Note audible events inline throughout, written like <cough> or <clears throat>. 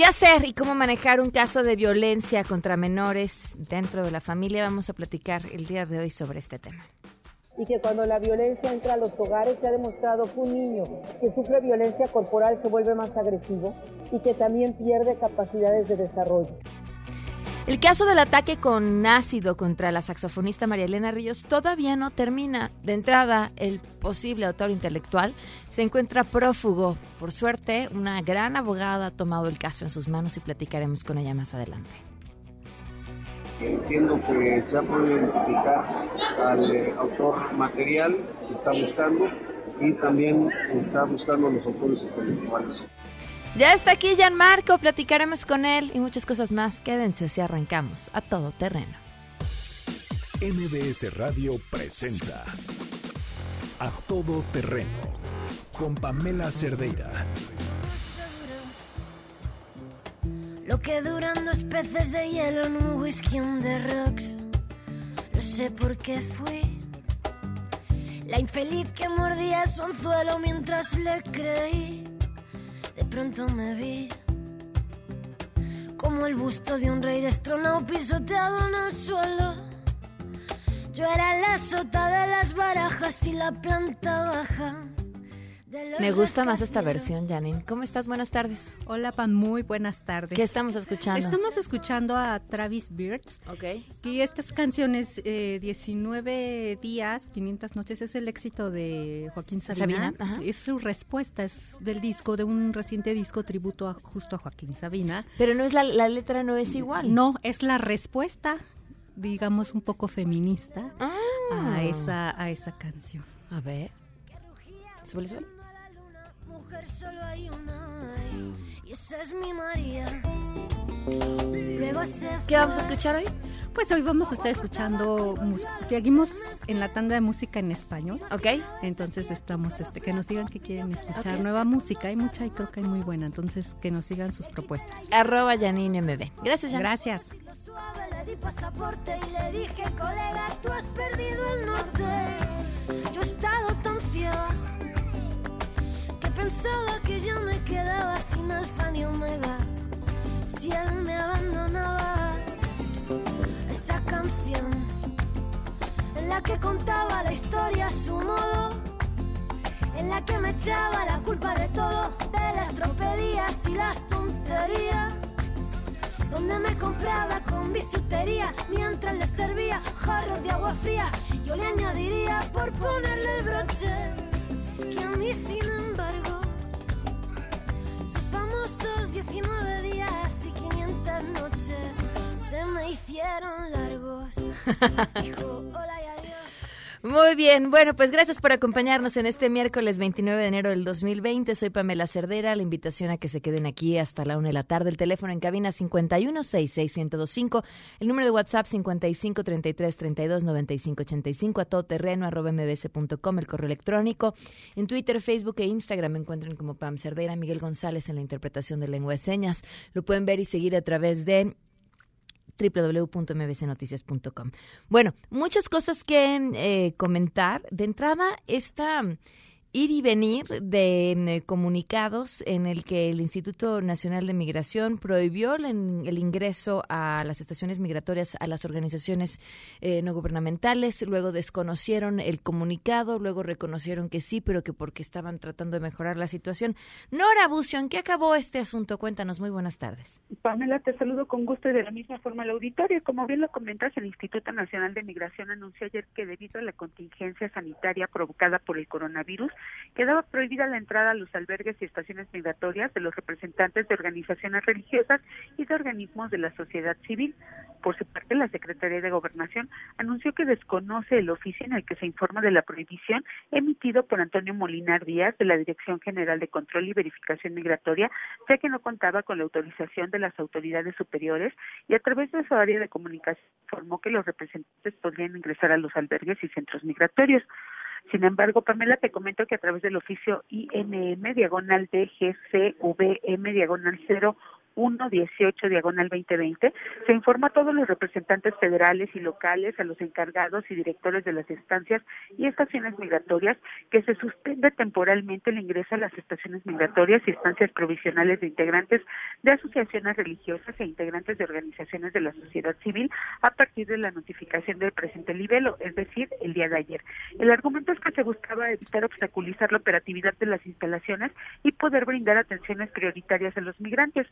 ¿Qué hacer y cómo manejar un caso de violencia contra menores dentro de la familia? Vamos a platicar el día de hoy sobre este tema. Y que cuando la violencia entra a los hogares se ha demostrado que un niño que sufre violencia corporal se vuelve más agresivo y que también pierde capacidades de desarrollo. El caso del ataque con ácido contra la saxofonista María Elena Ríos todavía no termina. De entrada, el posible autor intelectual se encuentra prófugo. Por suerte, una gran abogada ha tomado el caso en sus manos y platicaremos con ella más adelante. Entiendo que se ha podido identificar al eh, autor material, se está buscando y también está buscando a los autores intelectuales. Ya está aquí Marco, platicaremos con él y muchas cosas más. Quédense si arrancamos a todo terreno. MBS Radio presenta A Todo Terreno con Pamela Cerdeira. Lo que duran dos peces de hielo en un whisky on the rocks. No sé por qué fui la infeliz que mordía su anzuelo mientras le creí pronto me vi como el busto de un rey destronado pisoteado en el suelo. Yo era la sota de las barajas y la planta baja. Me gusta más esta versión, Janine. ¿Cómo estás? Buenas tardes. Hola, Pan. Muy buenas tardes. ¿Qué estamos escuchando? Estamos escuchando a Travis Beards. Ok. Y estas canciones, eh, 19 días, 500 noches, es el éxito de Joaquín Sabina. Sabina, Es su respuesta, es del disco, de un reciente disco tributo a, justo a Joaquín Sabina. Pero no es la, la letra no es igual. No, es la respuesta, digamos, un poco feminista Ah. a, esa, a esa canción. A ver. Súbele, súbele. Mujer solo hay una y esa es mi María. Luego se ¿Qué vamos a escuchar hoy? Pues hoy vamos a estar escuchando, seguimos en la tanda de música en español. Ok. Entonces estamos, este, que nos digan que quieren escuchar nueva música. Hay mucha y creo que hay muy buena. Entonces que nos sigan sus propuestas. Arroba Janine MB. Gracias, Janine. Gracias. Le di pasaporte y le dije, colega, tú has perdido el norte. Yo he estado tan que pensaba que ya me quedaba sin alfa ni omega. Si él me abandonaba, esa canción en la que contaba la historia a su modo, en la que me echaba la culpa de todo, de las tropelías y las tonterías donde me compraba con bisutería mientras le servía jarros de agua fría. Yo le añadiría por ponerle el broche que a mí, sin embargo, sus famosos 19 días y 500 noches se me hicieron largos. <laughs> Dijo hola y adiós. Muy bien, bueno, pues gracias por acompañarnos en este miércoles 29 de enero del 2020. Soy Pamela Cerdera. La invitación a que se queden aquí hasta la una de la tarde. El teléfono en cabina 5166125. El número de WhatsApp 5533329585. A todo terreno arroba mbs.com. El correo electrónico. En Twitter, Facebook e Instagram me encuentran como Pam Cerdera. Miguel González en la interpretación de lengua de señas. Lo pueden ver y seguir a través de www.mbcnoticias.com. Bueno, muchas cosas que eh, comentar. De entrada, esta ir y venir de eh, comunicados en el que el Instituto Nacional de Migración prohibió el, el ingreso a las estaciones migratorias a las organizaciones eh, no gubernamentales, luego desconocieron el comunicado, luego reconocieron que sí, pero que porque estaban tratando de mejorar la situación. Nora Bucio, ¿en qué acabó este asunto? Cuéntanos, muy buenas tardes. Pamela, te saludo con gusto y de la misma forma al auditorio. Como bien lo comentas, el Instituto Nacional de Migración anunció ayer que debido a la contingencia sanitaria provocada por el coronavirus, quedaba prohibida la entrada a los albergues y estaciones migratorias de los representantes de organizaciones religiosas y de organismos de la sociedad civil. Por su parte, la Secretaría de Gobernación anunció que desconoce el oficio en el que se informa de la prohibición emitido por Antonio Molinar Díaz de la Dirección General de Control y Verificación Migratoria, ya que no contaba con la autorización de las autoridades superiores y a través de su área de comunicación informó que los representantes podrían ingresar a los albergues y centros migratorios. Sin embargo, Pamela, te comento que a través del oficio INM, diagonal DGCVM, diagonal 0 118 diagonal 2020 se informa a todos los representantes federales y locales, a los encargados y directores de las estancias y estaciones migratorias que se suspende temporalmente el ingreso a las estaciones migratorias y estancias provisionales de integrantes de asociaciones religiosas e integrantes de organizaciones de la sociedad civil a partir de la notificación del presente libelo, es decir, el día de ayer. El argumento es que se buscaba evitar obstaculizar la operatividad de las instalaciones y poder brindar atenciones prioritarias a los migrantes.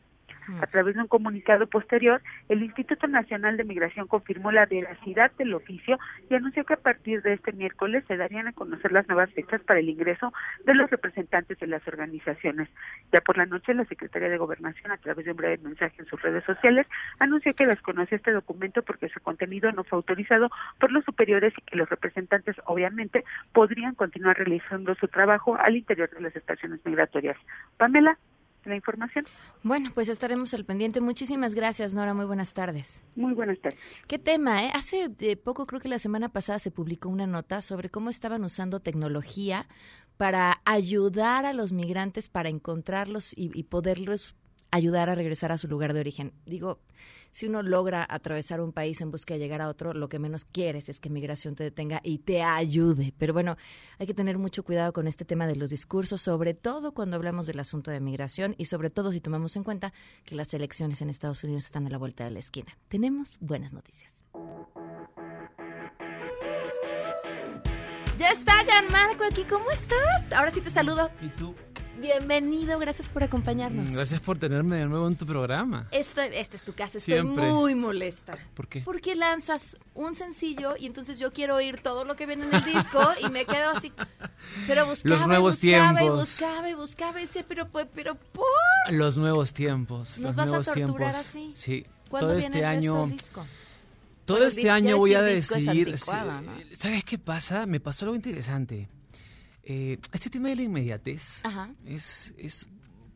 A través de un comunicado posterior, el Instituto Nacional de Migración confirmó la veracidad del oficio y anunció que a partir de este miércoles se darían a conocer las nuevas fechas para el ingreso de los representantes de las organizaciones. Ya por la noche, la Secretaría de Gobernación, a través de un breve mensaje en sus redes sociales, anunció que desconoce este documento porque su contenido no fue autorizado por los superiores y que los representantes, obviamente, podrían continuar realizando su trabajo al interior de las estaciones migratorias. Pamela, la información. Bueno, pues estaremos al pendiente. Muchísimas gracias, Nora. Muy buenas tardes. Muy buenas tardes. ¿Qué tema? Eh? Hace eh, poco, creo que la semana pasada, se publicó una nota sobre cómo estaban usando tecnología para ayudar a los migrantes para encontrarlos y, y poderlos ayudar a regresar a su lugar de origen. Digo, si uno logra atravesar un país en busca de llegar a otro, lo que menos quieres es que migración te detenga y te ayude. Pero bueno, hay que tener mucho cuidado con este tema de los discursos, sobre todo cuando hablamos del asunto de migración y sobre todo si tomamos en cuenta que las elecciones en Estados Unidos están a la vuelta de la esquina. Tenemos buenas noticias. Ya está, Marco aquí. ¿Cómo estás? Ahora sí te saludo. ¿Y tú? Bienvenido, gracias por acompañarnos. Mm, Gracias por tenerme de nuevo en tu programa. Esto, esta es tu casa, estoy Siempre. muy molesta. ¿Por qué? Porque lanzas un sencillo y entonces yo quiero oír todo lo que viene en el disco y me quedo así. Pero buscaba Los nuevos buscaba y buscaba y buscaba y decía, pero, pues, pero ¿por? Los nuevos tiempos. ¿Nos los vas a torturar tiempos. así? Sí. ¿Cuándo Todo viene este el año. disco? Todo Bueno, este año voy a decir ¿no? ¿Sabes qué pasa? Me pasó algo interesante. Eh, este tema de la inmediatez Ajá. es, es,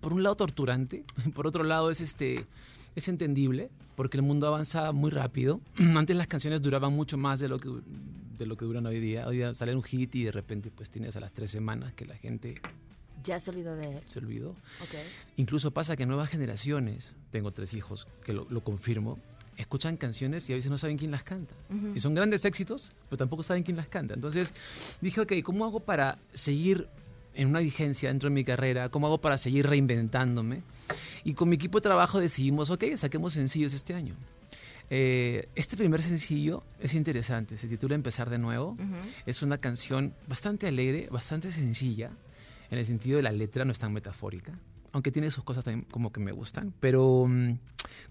por un lado, torturante. <laughs> Por otro lado, es este. Es entendible porque el mundo avanza muy rápido. <clears throat> Antes las canciones duraban mucho más de lo que de lo que duran hoy día. Hoy día sale un hit y de repente pues tienes a las tres semanas que la gente Ya has olido de él. se olvidó. Ok. Incluso pasa que nuevas generaciones, tengo tres hijos que lo, lo confirmo, escuchan canciones y a veces no saben quién las canta. Y son grandes éxitos, pero tampoco saben quién las canta. Entonces dije, ok, ¿cómo hago para seguir en una vigencia dentro de mi carrera? ¿Cómo hago para seguir reinventándome? Y con mi equipo de trabajo decidimos, ok, saquemos sencillos este año. Eh, este primer sencillo es interesante, se titula Empezar de nuevo. Es una canción bastante alegre, bastante sencilla, en el sentido de la letra no es tan metafórica, aunque tiene sus cosas también como que me gustan, pero mm,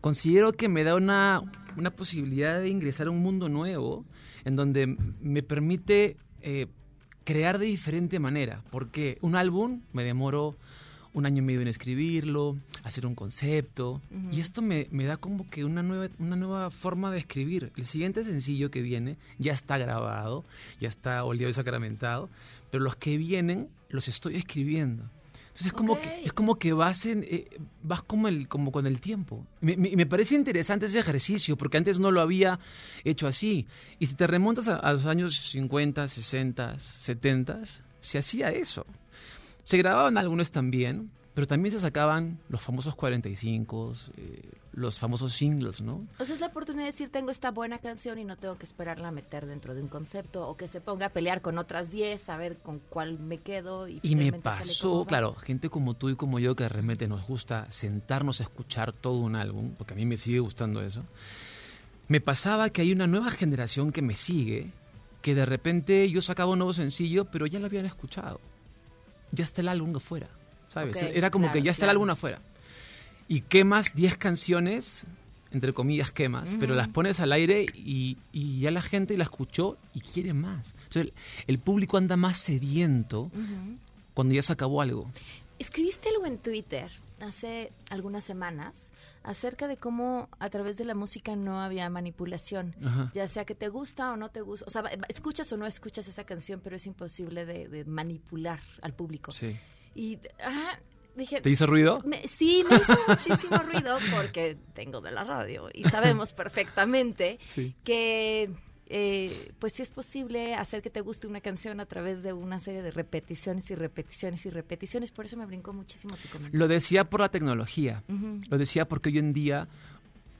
considero que me da una, una posibilidad de ingresar a un mundo nuevo en donde me permite eh, crear de diferente manera, porque un álbum me demoro un año y medio en escribirlo, hacer un concepto, y esto me, me da como que una nueva, una nueva forma de escribir. El siguiente sencillo que viene ya está grabado, ya está oleado y sacramentado, pero los que vienen los estoy escribiendo. Entonces es como, Ok. que, es como que vas, en, eh, vas como, el, como con el tiempo. Me, me- me parece interesante ese ejercicio, porque antes no lo había hecho así. Y si te remontas a, a los años 50, 60, 70, se hacía eso. Se grababan algunos también, pero también se sacaban los famosos 45, eh, los famosos singles, ¿no? O sea, es la oportunidad de decir, tengo esta buena canción y no tengo que esperarla a meter dentro de un concepto o que se ponga a pelear con otras 10, a ver con cuál me quedo. Y, Y me pasó, claro, gente como tú y como yo que realmente nos gusta sentarnos a escuchar todo un álbum, porque a mí me sigue gustando eso. Me pasaba que hay una nueva generación que me sigue, que de repente yo sacaba un nuevo sencillo, pero ya lo habían escuchado. Ya está el álbum afuera, ¿sabes? Ok, Era como claro, que ya está el claro. álbum afuera. Y quemas 10 canciones, entre comillas quemas, pero las pones al aire y, y ya la gente la escuchó y quiere más. Entonces el, el público anda más sediento cuando ya se acabó algo. Escribiste algo en Twitter hace algunas semanas acerca de cómo a través de la música no había manipulación, Ajá. ya sea que te gusta o no te gusta, o sea, escuchas o no escuchas esa canción, pero es imposible de, de manipular al público. Sí. Y ah, dije... ¿Te hizo ruido? me- sí, me hizo muchísimo ruido porque tengo de la radio y sabemos <laughs> perfectamente Sí. que eh, pues sí es posible hacer que te guste una canción a través de una serie de repeticiones y repeticiones y repeticiones. Por eso me brincó muchísimo tu comentario. Lo decía por la tecnología. Lo decía porque hoy en día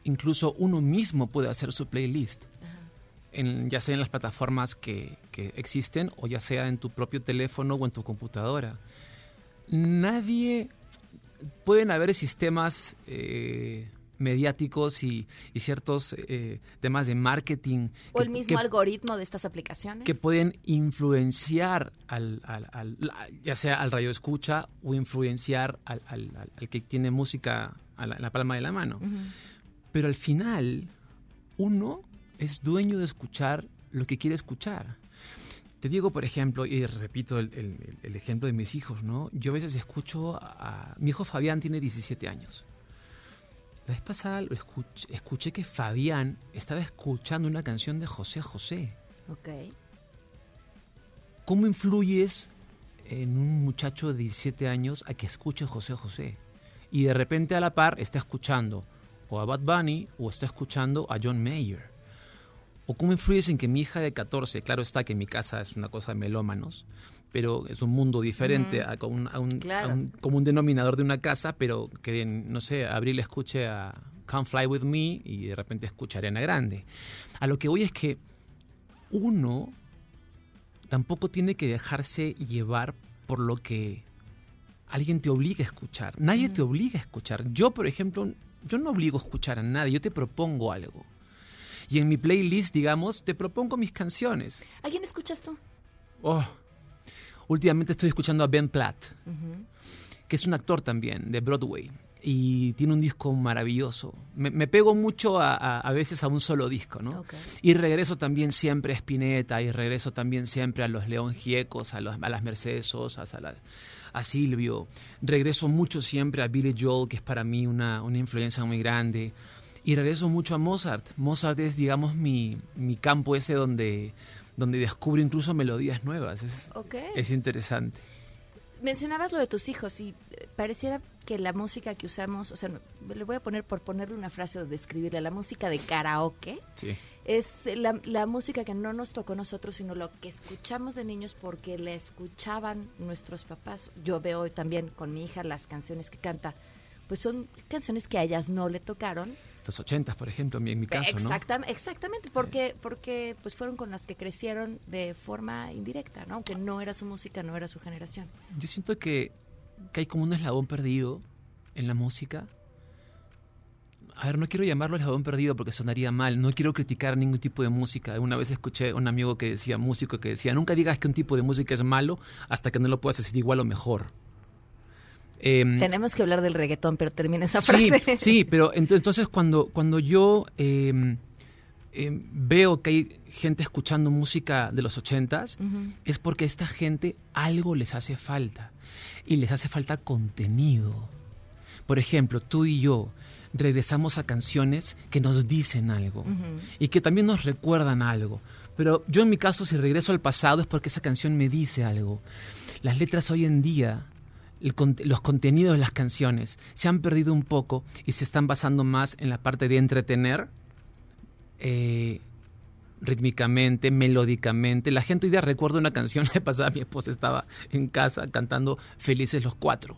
incluso uno mismo puede hacer su playlist. En, ya sea en las plataformas que, que existen o ya sea en tu propio teléfono o en tu computadora. Nadie... Pueden haber sistemas eh, mediáticos y, y ciertos eh, temas de marketing O que- el mismo que- algoritmo de estas aplicaciones. que pueden influenciar al, al- ya sea al radio escucha o influenciar al, que tiene música a la, en la palma de la mano. Pero al final, uno es dueño de escuchar lo que quiere escuchar. Te digo, por ejemplo, y repito el, el- el ejemplo de mis hijos, ¿no? Yo a veces escucho a... Mi hijo Fabián tiene 17 años. La vez pasada lo escuché, escuché que Fabián estaba escuchando una canción de José José. Ok. ¿Cómo influyes en un muchacho de 17 años a que escuche José José? Y de repente a la par está escuchando o a Bad Bunny o está escuchando a John Mayer. ¿O cómo influyes en que mi hija de 14, claro está que mi casa es una cosa de melómanos, pero es un mundo diferente a, con un- a un- Claro. a un- como un denominador de una casa, pero que, no sé, Abril escuche a Come Fly With Me y de repente escucha Arena Grande. A lo que voy es que uno tampoco tiene que dejarse llevar por lo que alguien te obliga a escuchar. Nadie te obliga a escuchar. Yo, por ejemplo, yo no obligo a escuchar a nadie, yo te propongo algo. Y en mi playlist, digamos, te propongo mis canciones. ¿A quién escuchas tú? Oh, últimamente estoy escuchando a Ben Platt, Ujú. que es un actor también de Broadway. Y tiene un disco maravilloso. Me, me pego mucho a, a- a veces a un solo disco, ¿no? Ok. Y regreso también siempre a Spinetta, y regreso también siempre a los León Giecos, a, los- a las Mercedes Sosas, a, la- a Silvio. Regreso mucho siempre a Billy Joel, que es para mí una, una influencia muy grande. Y regreso mucho a Mozart. Mozart es, digamos, mi, mi campo ese donde, donde descubro incluso melodías nuevas. Es, interesante. Mencionabas lo de tus hijos y eh, pareciera que la música que usamos, o sea, le voy a poner por ponerle una frase o describirla, la música de karaoke Sí. es la, la música que no nos tocó a nosotros, sino lo que escuchamos de niños porque la escuchaban nuestros papás. Yo veo también con mi hija las canciones que canta, pues son canciones que a ellas no le tocaron. Los ochentas, por ejemplo, en mi, en mi caso, ¿no? Exactam- Exactamente, porque, porque pues fueron con las que crecieron de forma indirecta, ¿no? Aunque no era su música, no era su generación. Yo siento que, que hay como un eslabón perdido en la música. A ver, no quiero llamarlo eslabón perdido porque sonaría mal. No quiero criticar ningún tipo de música. Una vez escuché a un amigo que decía, músico, que decía, nunca digas que un tipo de música es malo hasta que no lo puedas decir igual o mejor. Em, Tenemos que hablar del reggaetón, pero termina esa Sí, frase. sí, pero ent- entonces cuando, cuando yo eh, eh, veo que hay gente escuchando música de los ochentas, Ujú. es porque a esta gente algo les hace falta. Y les hace falta contenido. Por ejemplo, tú y yo regresamos a canciones que nos dicen algo y que también nos recuerdan algo. Pero yo en mi caso, si regreso al pasado es porque esa canción me dice algo. Las letras hoy en día, el los contenidos de las canciones se han perdido un poco y se están basando más en la parte de entretener eh, rítmicamente, melódicamente. La gente hoy día recuerda una canción <laughs> que pasada, mi esposa estaba en casa cantando Felices los Cuatro.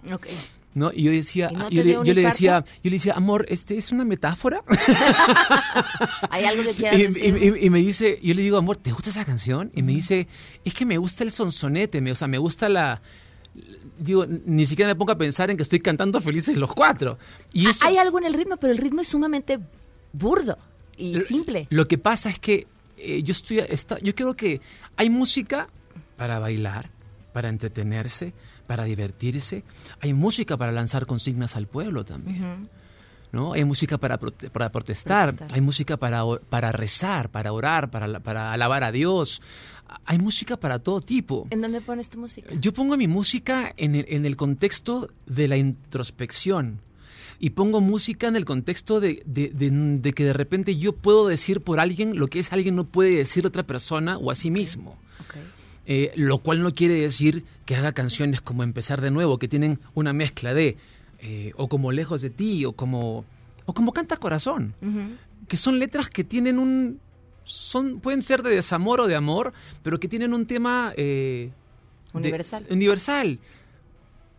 ¿No? Y yo decía, ¿Y no te yo, le, yo decía, yo le decía, amor, este es una metáfora. <laughs> ¿Hay algo que quieras y, decir? y me dice, yo le digo, amor, ¿te gusta esa canción? Y me dice, es que me gusta el sonsonete, me, o sea, me gusta la... Digo, ni siquiera me pongo a pensar en que estoy cantando felices los cuatro. Y eso, Hay algo en el ritmo, pero el ritmo es sumamente burdo y simple. Lo que pasa es que eh, yo estoy, está- yo creo que hay música para bailar, para entretenerse, para divertirse. Hay música para lanzar consignas al pueblo también. ¿no? Hay música para, prote- para protestar, Protestar. hay música para, para rezar, para orar, para, para alabar a Dios. Hay música para todo tipo. ¿En dónde pones tu música? Yo pongo mi música en el, en el contexto de la introspección. Y pongo música en el contexto de, de- de- de que de repente yo puedo decir por alguien lo que es alguien no puede decir otra persona o a sí mismo. Eh, lo cual no quiere decir que haga canciones como Empezar de nuevo, que tienen una mezcla de, eh, o como Lejos de ti, o como, o como Canta Corazón, que son letras que tienen un, son, pueden ser de desamor o de amor, pero que tienen un tema eh, de- Universal. universal.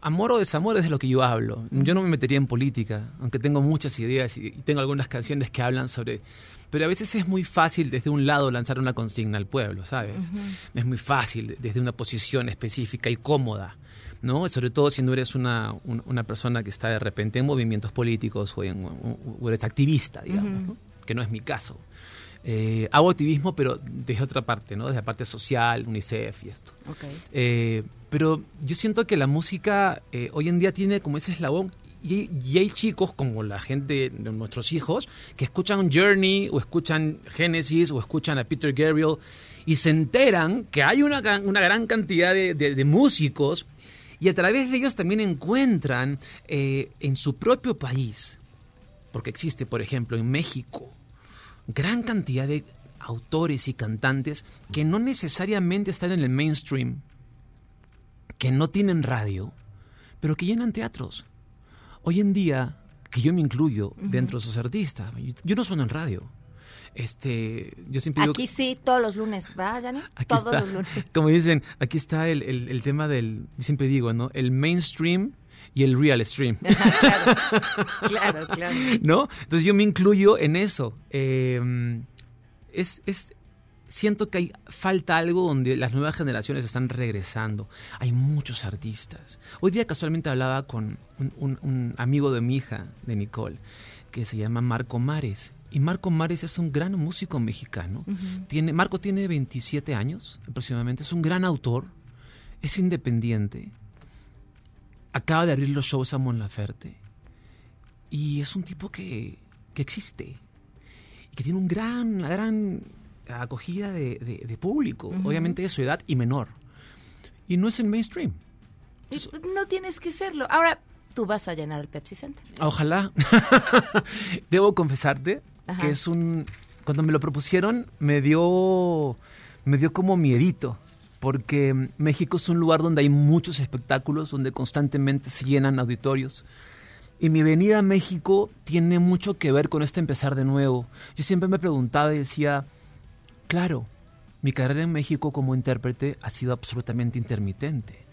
Amor o desamor es de lo que yo hablo. Yo no me metería en política, aunque tengo muchas ideas y, tengo algunas canciones que hablan sobre... Pero a veces es muy fácil desde un lado lanzar una consigna al pueblo, ¿sabes? Es muy fácil desde una posición específica y cómoda, ¿no? Sobre todo si no eres una, un- una persona que está de repente en movimientos políticos o, en- o- o eres activista, digamos, ¿no? que no es mi caso. Eh, hago activismo, pero desde otra parte, ¿no? Desde la parte social, UNICEF y esto. Ok. Eh, pero yo siento que la música eh, hoy en día tiene como ese eslabón y, y hay chicos como la gente de nuestros hijos que escuchan Journey o escuchan Genesis o escuchan a Peter Gabriel y se enteran que hay una, gran- una gran cantidad de, de- de músicos y a través de ellos también encuentran eh, en su propio país, porque existe por ejemplo en México, gran cantidad de autores y cantantes que no necesariamente están en el mainstream, que no tienen radio, pero que llenan teatros. Hoy en día, que yo me incluyo dentro de esos artistas, yo, no sueno en radio. Este, yo siempre digo, Aquí sí, todos los lunes, ¿va, Yanni? aquí Todos está, los lunes. <laughs> como dicen, aquí está el, el- el tema del, siempre digo, ¿no? El mainstream y el real stream. <laughs> claro, claro, claro. ¿no? Entonces yo me incluyo en eso. Eh, es, es- siento que hay, falta algo donde las nuevas generaciones están regresando. Hay muchos artistas. Hoy día casualmente hablaba con un, un- un amigo de mi hija, de Nicole, que se llama Marco Mares. Y Marco Mares es un gran músico mexicano. tiene, Marco tiene 27 años aproximadamente. Es un gran autor. Es independiente. Acaba de abrir los shows a Mon Laferte. Y es un tipo que, que existe. Y que tiene un gran, una gran acogida de, de- de público. Obviamente de su edad y menor. Y no es el mainstream. Y no tienes que serlo. Ahora, tú vas a llenar el Pepsi Center. Ojalá. <laughs> Debo confesarte Ajá. que es un... Cuando me lo propusieron, me dio, me dio como miedito. Porque México es un lugar donde hay muchos espectáculos, donde constantemente se llenan auditorios. Y mi venida a México tiene mucho que ver con este empezar de nuevo. Yo siempre me preguntaba y decía, claro, mi carrera en México como intérprete ha sido absolutamente intermitente.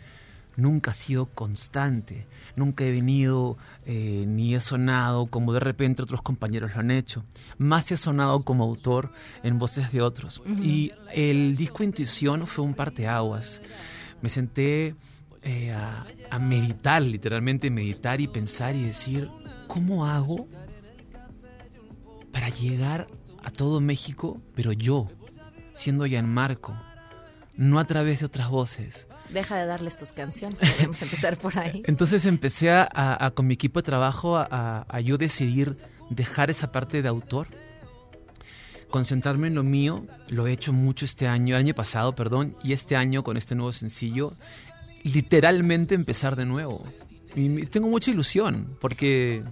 Nunca ha sido constante. Nunca he venido eh, ni he sonado como de repente otros compañeros lo han hecho. Más he sonado como autor en voces de otros. Y el disco Intuición fue un parteaguas. Me senté eh, a, a meditar, literalmente meditar y pensar y decir, ¿cómo hago para llegar a todo México, pero yo, siendo Gianmarco, no a través de otras voces? Deja de darles tus canciones, podemos empezar por ahí. <laughs> Entonces empecé a, a- con mi equipo de trabajo a, a- yo decidir dejar esa parte de autor, concentrarme en lo mío. Lo he hecho mucho este año, el año pasado, perdón, y este año con este nuevo sencillo, literalmente empezar de nuevo. Y tengo mucha ilusión porque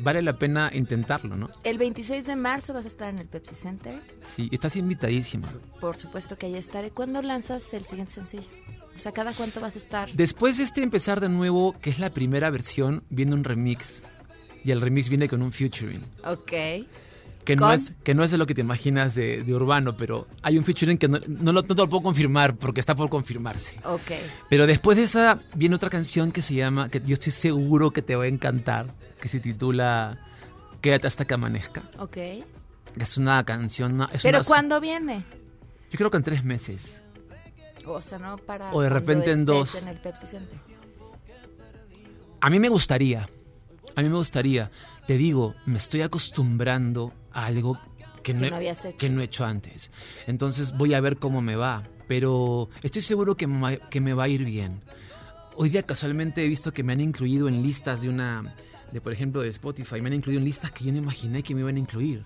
vale la pena intentarlo, ¿no? El 26 de marzo vas a estar en el Pepsi Center. Sí, estás invitadísima. Por supuesto que ahí estaré. ¿Cuándo lanzas el siguiente sencillo? O sea, ¿cada cuánto vas a estar? Después de este empezar de nuevo, que es la primera versión, viene un remix. Y el remix viene con un featuring. Ok. Que no, es, que no es lo que te imaginas de, de urbano, pero hay un featuring que no, no lo, no te lo puedo confirmar porque está por confirmarse. Ok. Pero después de esa viene otra canción que se llama, que yo estoy seguro que te va a encantar, que se titula Quédate hasta que amanezca. Ok. Es una canción... es ¿Pero una- cuándo viene? Yo creo que en tres meses. No para. O de repente en dos. en el Pepsi Center. A mí me gustaría, a mí me gustaría. Te digo, me estoy acostumbrando a algo que no, Que he- no habías hecho. que no he hecho antes. Entonces voy a ver cómo me va. Pero estoy seguro que me, va- que me va a ir bien. Hoy día casualmente he visto que me han incluido en listas de una, de por ejemplo, de Spotify. Me han incluido en listas que yo no imaginé que me iban a incluir.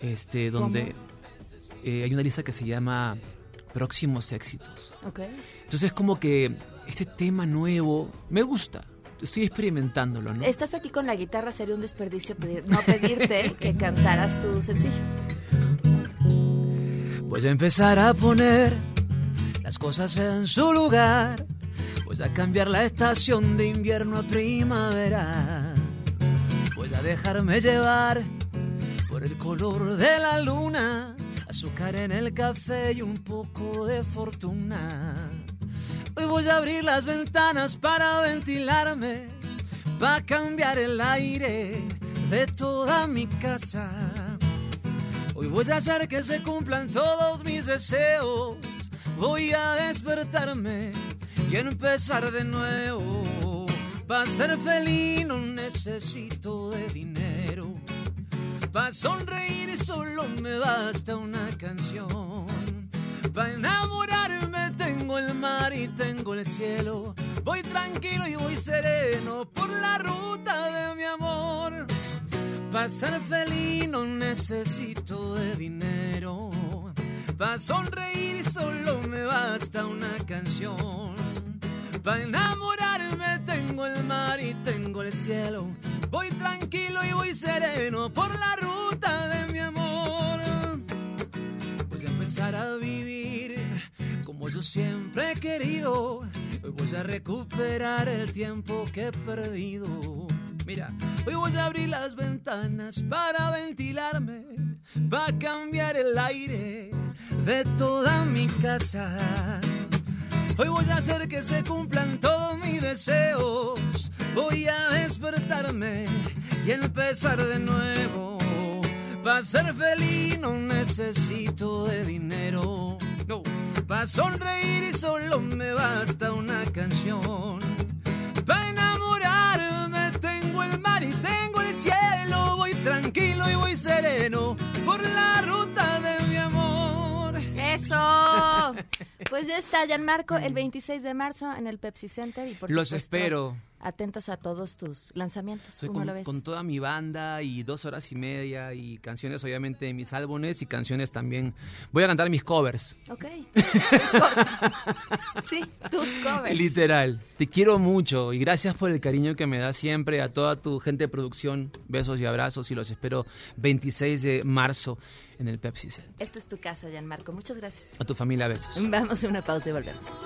Este, donde eh, hay una lista que se llama Próximos Éxitos. Ok. Entonces es como que este tema nuevo me gusta. Estoy experimentándolo, ¿no? Estás aquí con la guitarra, sería un desperdicio pedir- no pedirte <laughs> que cantaras tu sencillo. Voy a empezar a poner las cosas en su lugar. Voy a cambiar la estación de invierno a primavera. Voy a dejarme llevar por el color de la luna. Azúcar en el café y un poco de fortuna. Hoy voy a abrir las ventanas para ventilarme, para cambiar el aire de toda mi casa. Hoy voy a hacer que se cumplan todos mis deseos. Voy a despertarme y empezar de nuevo. Para ser feliz no necesito de dinero. Para sonreír solo me basta una canción. Para enamorarme tengo el mar y tengo el cielo. Voy tranquilo y voy sereno por la ruta de mi amor. Para ser feliz no necesito de dinero. Para sonreír solo me basta una canción. Para enamorarme tengo el mar y tengo el cielo. Voy tranquilo y voy sereno por la ruta de mi amor. Voy a empezar a vivir como yo siempre he querido. Hoy voy a recuperar el tiempo que he perdido. Mira, hoy voy a abrir las ventanas para ventilarme, para cambiar el aire de toda mi casa. Hoy voy a hacer que se cumplan todos mis deseos. Voy a despertarme y empezar de nuevo. Para ser feliz no necesito de dinero. No, para sonreír y solo me basta una canción. Para enamorarme tengo el mar y tengo el cielo. Voy tranquilo y voy sereno por la ruta de mi amor. ¡Eso! Pues ya está, Gianmarco, el 26 de marzo en el Pepsi Center. Y por Los supuesto, espero. Atentos a todos tus lanzamientos. ¿Cómo con, lo ves? con toda mi banda y dos horas y media y canciones obviamente de mis álbumes y canciones también. Voy a cantar mis covers. Ok. <laughs> Sí, tus covers. Literal. Te quiero mucho y gracias por el cariño que me das siempre a toda tu gente de producción. Besos y abrazos y los espero 26 de marzo en el Pepsi Center. Esta es tu casa, Gianmarco. Muchas gracias. A tu familia, besos. Vamos a una pausa y volvemos.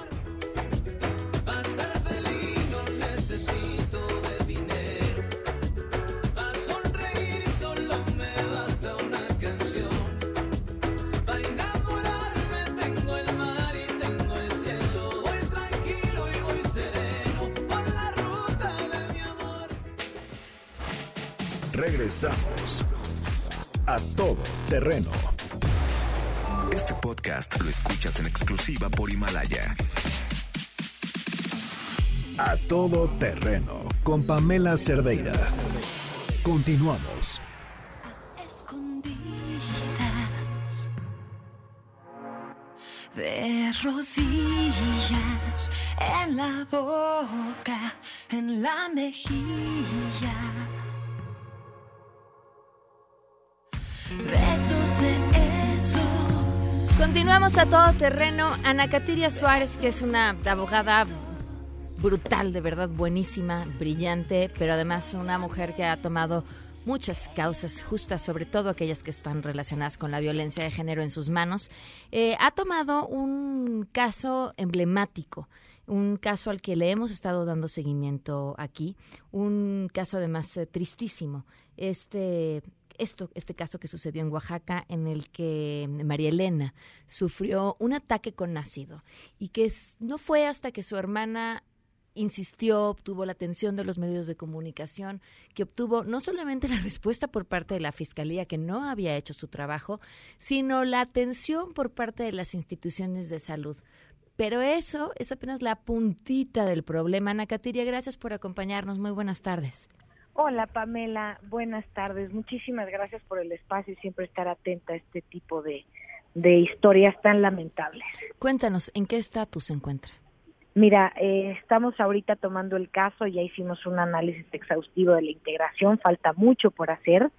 Regresamos a todo terreno. Este podcast lo escuchas en exclusiva por Himalaya. A todo terreno con Pamela Cerdeira. Continuamos. escondidas de rodillas en la boca, en la mejilla. Continuamos a todo terreno. Ana Catiria Suárez, que es una abogada brutal, de verdad buenísima, brillante, pero además una mujer que ha tomado muchas causas justas, sobre todo aquellas que están relacionadas con la violencia de género en sus manos, eh, ha tomado un caso emblemático, un caso al que le hemos estado dando seguimiento aquí, un caso además eh, tristísimo. Este esto, este caso que sucedió en Oaxaca, en el que María Elena sufrió un ataque con ácido y que no fue hasta que su hermana insistió, obtuvo la atención de los medios de comunicación, que obtuvo no solamente <laughs> la respuesta por parte de la Fiscalía, que no había hecho su trabajo, sino la atención por parte de las instituciones de salud. Pero eso es apenas la puntita del problema. Ana Catiria, gracias por acompañarnos. Muy buenas tardes. Hola Pamela, buenas tardes. Muchísimas gracias por el espacio y siempre estar atenta a este tipo de, de historias tan lamentables. Cuéntanos, ¿en qué estatus se encuentra? Mira, eh, estamos ahorita tomando el caso, ya hicimos un análisis exhaustivo de la integración, falta mucho por hacer,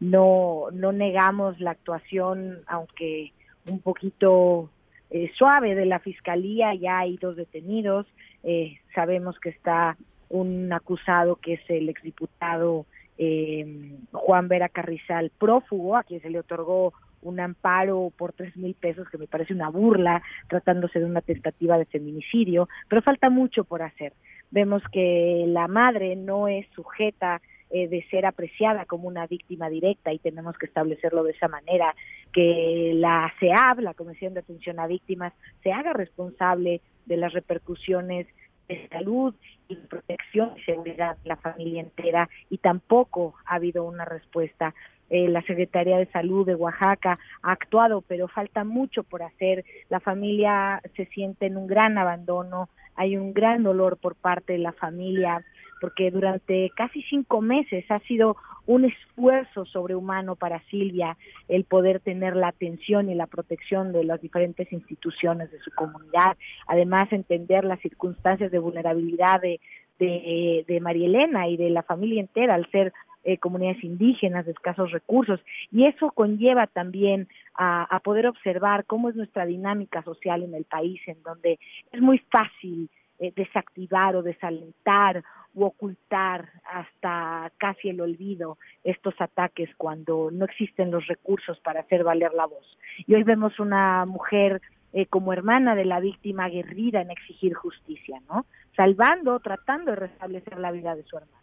no, no negamos la actuación, aunque un poquito eh, suave de la fiscalía, ya hay dos detenidos, eh, sabemos que está un acusado que es el exdiputado eh, Juan Vera Carrizal, prófugo, a quien se le otorgó un amparo por tres mil pesos, que me parece una burla, tratándose de una tentativa de feminicidio, pero falta mucho por hacer. Vemos que la madre no es sujeta eh, de ser apreciada como una víctima directa y tenemos que establecerlo de esa manera, que la CEAB, la Comisión de Atención a Víctimas, se haga responsable de las repercusiones de salud y protección y seguridad de la familia entera y tampoco ha habido una respuesta. Eh, la Secretaría de Salud de Oaxaca ha actuado, pero falta mucho por hacer. La familia se siente en un gran abandono, hay un gran dolor por parte de la familia, porque durante casi cinco meses ha sido un esfuerzo sobrehumano para Silvia el poder tener la atención y la protección de las diferentes instituciones de su comunidad, además entender las circunstancias de vulnerabilidad de, de, de María Elena y de la familia entera al ser eh, comunidades indígenas de escasos recursos. Y eso conlleva también a, a, poder observar cómo es nuestra dinámica social en el país en donde es muy fácil eh, desactivar o desalentar u ocultar hasta casi el olvido estos ataques cuando no existen los recursos para hacer valer la voz. Y hoy vemos una mujer eh, como hermana de la víctima aguerrida en exigir justicia, ¿no? Salvando, tratando de restablecer la vida de su hermana.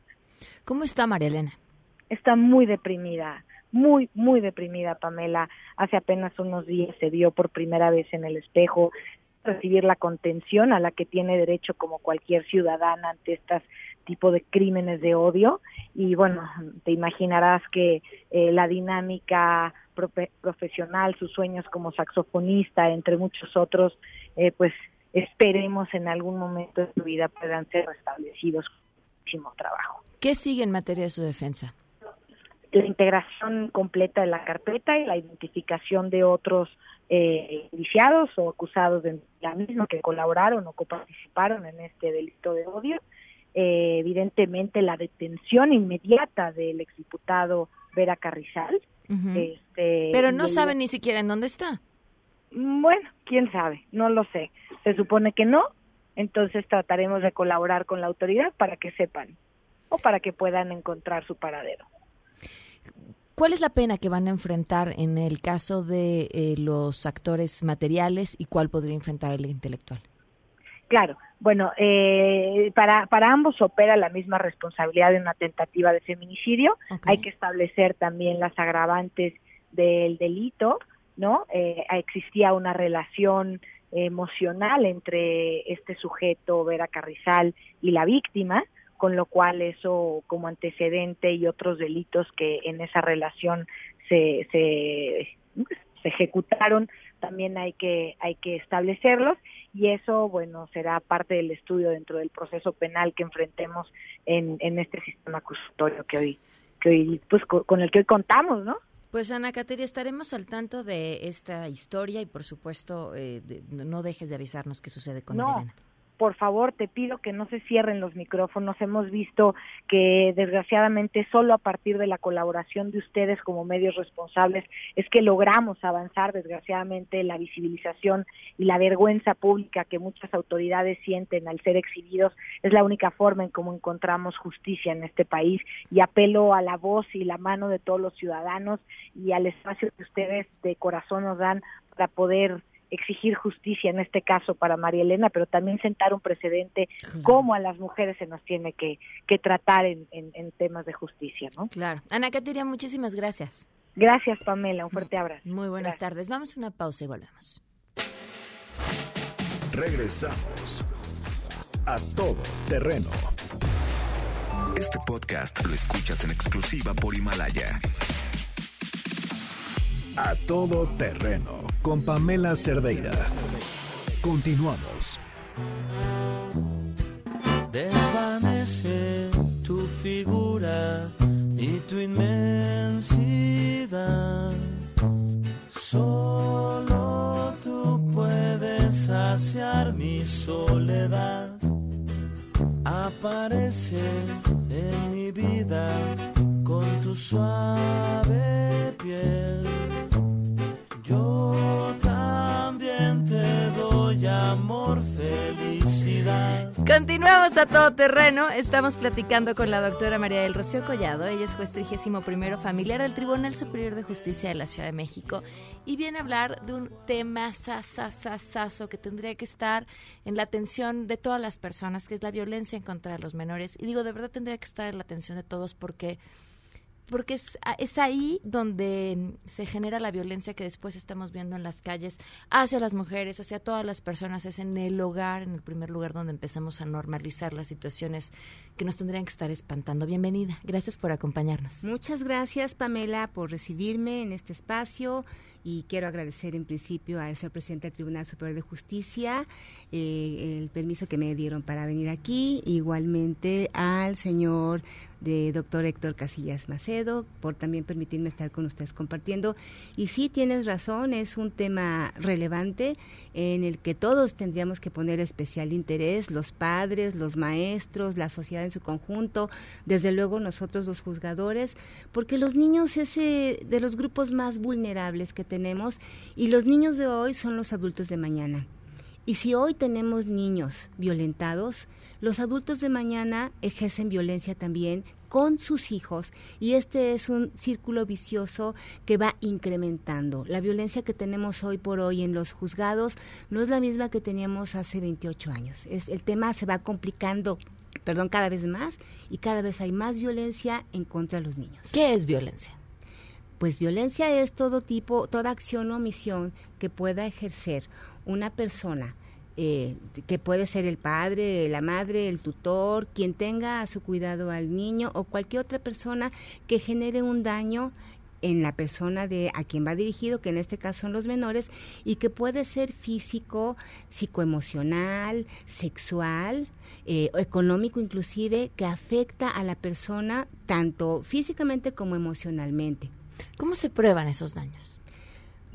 ¿Cómo está María Elena? Está muy deprimida, muy, muy deprimida, Pamela. Hace apenas unos días se vio por primera vez en el espejo recibir la contención a la que tiene derecho como cualquier ciudadana ante estas tipo de crímenes de odio y bueno, te imaginarás que eh, la dinámica profe profesional, sus sueños como saxofonista, entre muchos otros, eh, pues esperemos en algún momento de su vida puedan ser restablecidos con muchísimo trabajo. ¿Qué sigue en materia de su defensa? La integración completa de la carpeta y la identificación de otros eh, iniciados o acusados de la misma que colaboraron o coparticiparon en este delito de odio eh, evidentemente la detención inmediata del exdiputado Vera Carrizal. Uh -huh. este, Pero no sabe ni siquiera en dónde está. Bueno, quién sabe, no lo sé. Se supone que no, entonces trataremos de colaborar con la autoridad para que sepan o para que puedan encontrar su paradero. ¿Cuál es la pena que van a enfrentar en el caso de eh, los actores materiales y cuál podría enfrentar el intelectual? Claro, bueno, eh, para, para ambos opera la misma responsabilidad de una tentativa de feminicidio. Okay. Hay que establecer también las agravantes del delito, ¿no? Eh, existía una relación emocional entre este sujeto, Vera Carrizal, y la víctima, con lo cual eso como antecedente y otros delitos que en esa relación se, se, se ejecutaron también hay que hay que establecerlos y eso bueno será parte del estudio dentro del proceso penal que enfrentemos en, en este sistema acusatorio que hoy que hoy pues con el que hoy contamos no pues Ana Cateria, estaremos al tanto de esta historia y por supuesto eh, de, no dejes de avisarnos qué sucede con no. Elena por favor, te pido que no se cierren los micrófonos. Hemos visto que desgraciadamente solo a partir de la colaboración de ustedes como medios responsables es que logramos avanzar desgraciadamente la visibilización y la vergüenza pública que muchas autoridades sienten al ser exhibidos. Es la única forma en cómo encontramos justicia en este país y apelo a la voz y la mano de todos los ciudadanos y al espacio que ustedes de corazón nos dan para poder exigir justicia en este caso para María Elena, pero también sentar un precedente claro. cómo a las mujeres se nos tiene que, que tratar en, en, en, temas de justicia, ¿no? Claro. Ana Cateria, muchísimas gracias. Gracias, Pamela. Un fuerte abrazo. Muy buenas gracias. tardes. Vamos a una pausa y volvemos. Regresamos a todo terreno. Este podcast lo escuchas en exclusiva por Himalaya. A todo terreno con Pamela Cerdeira. Continuamos. Desvanece tu figura y tu inmensidad. Solo tú puedes saciar mi soledad. Aparece en mi vida con tu suave piel. Doy amor, felicidad. Continuamos a todo terreno. Estamos platicando con la doctora María del Rocío Collado. Ella es juez trigésimo primero familiar del Tribunal Superior de Justicia de la Ciudad de México y viene a hablar de un tema sasasasazo que tendría que estar en la atención de todas las personas, que es la violencia en contra de los menores. Y digo, de verdad tendría que estar en la atención de todos porque porque es, es ahí donde se genera la violencia que después estamos viendo en las calles hacia las mujeres, hacia todas las personas. Es en el hogar, en el primer lugar donde empezamos a normalizar las situaciones que nos tendrían que estar espantando. Bienvenida, gracias por acompañarnos. Muchas gracias, Pamela, por recibirme en este espacio y quiero agradecer en principio al señor presidente del Tribunal Superior de Justicia eh, el permiso que me dieron para venir aquí, igualmente al señor de doctor Héctor Casillas Macedo por también permitirme estar con ustedes compartiendo. Y sí, tienes razón, es un tema relevante en el que todos tendríamos que poner especial interés, los padres, los maestros, la sociedad en su conjunto, desde luego nosotros los juzgadores, porque los niños es eh, de los grupos más vulnerables que tenemos y los niños de hoy son los adultos de mañana. Y si hoy tenemos niños violentados, los adultos de mañana ejercen violencia también con sus hijos y este es un círculo vicioso que va incrementando. La violencia que tenemos hoy por hoy en los juzgados no es la misma que teníamos hace 28 años. Es, el tema se va complicando perdón, cada vez más y cada vez hay más violencia en contra de los niños. ¿Qué es violencia? Pues violencia es todo tipo, toda acción o omisión que pueda ejercer una persona, eh, que puede ser el padre, la madre, el tutor, quien tenga a su cuidado al niño o cualquier otra persona que genere un daño en la persona de a quien va dirigido, que en este caso son los menores, y que puede ser físico, psicoemocional, sexual, eh, económico inclusive, que afecta a la persona tanto físicamente como emocionalmente. ¿Cómo se prueban esos daños?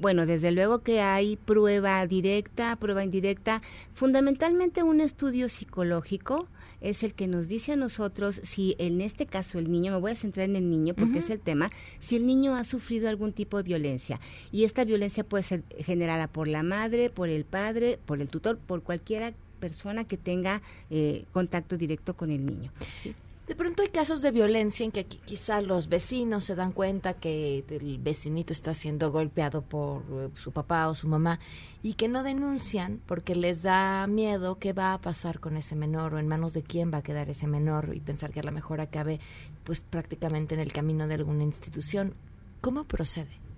Bueno, desde luego que hay prueba directa, prueba indirecta, fundamentalmente un estudio psicológico es el que nos dice a nosotros si en este caso el niño, me voy a centrar en el niño porque es el tema, si el niño ha sufrido algún tipo de violencia. Y esta violencia puede ser generada por la madre, por el padre, por el tutor, por cualquiera persona que tenga eh, contacto directo con el niño. ¿sí? De pronto hay casos de violencia en que quizá los vecinos se dan cuenta que el vecinito está siendo golpeado por eh, su papá o su mamá y que no denuncian porque les da miedo qué va a pasar con ese menor o en manos de quién va a quedar ese menor y pensar que a lo mejor acabe pues prácticamente en el camino de alguna institución. ¿Cómo procede?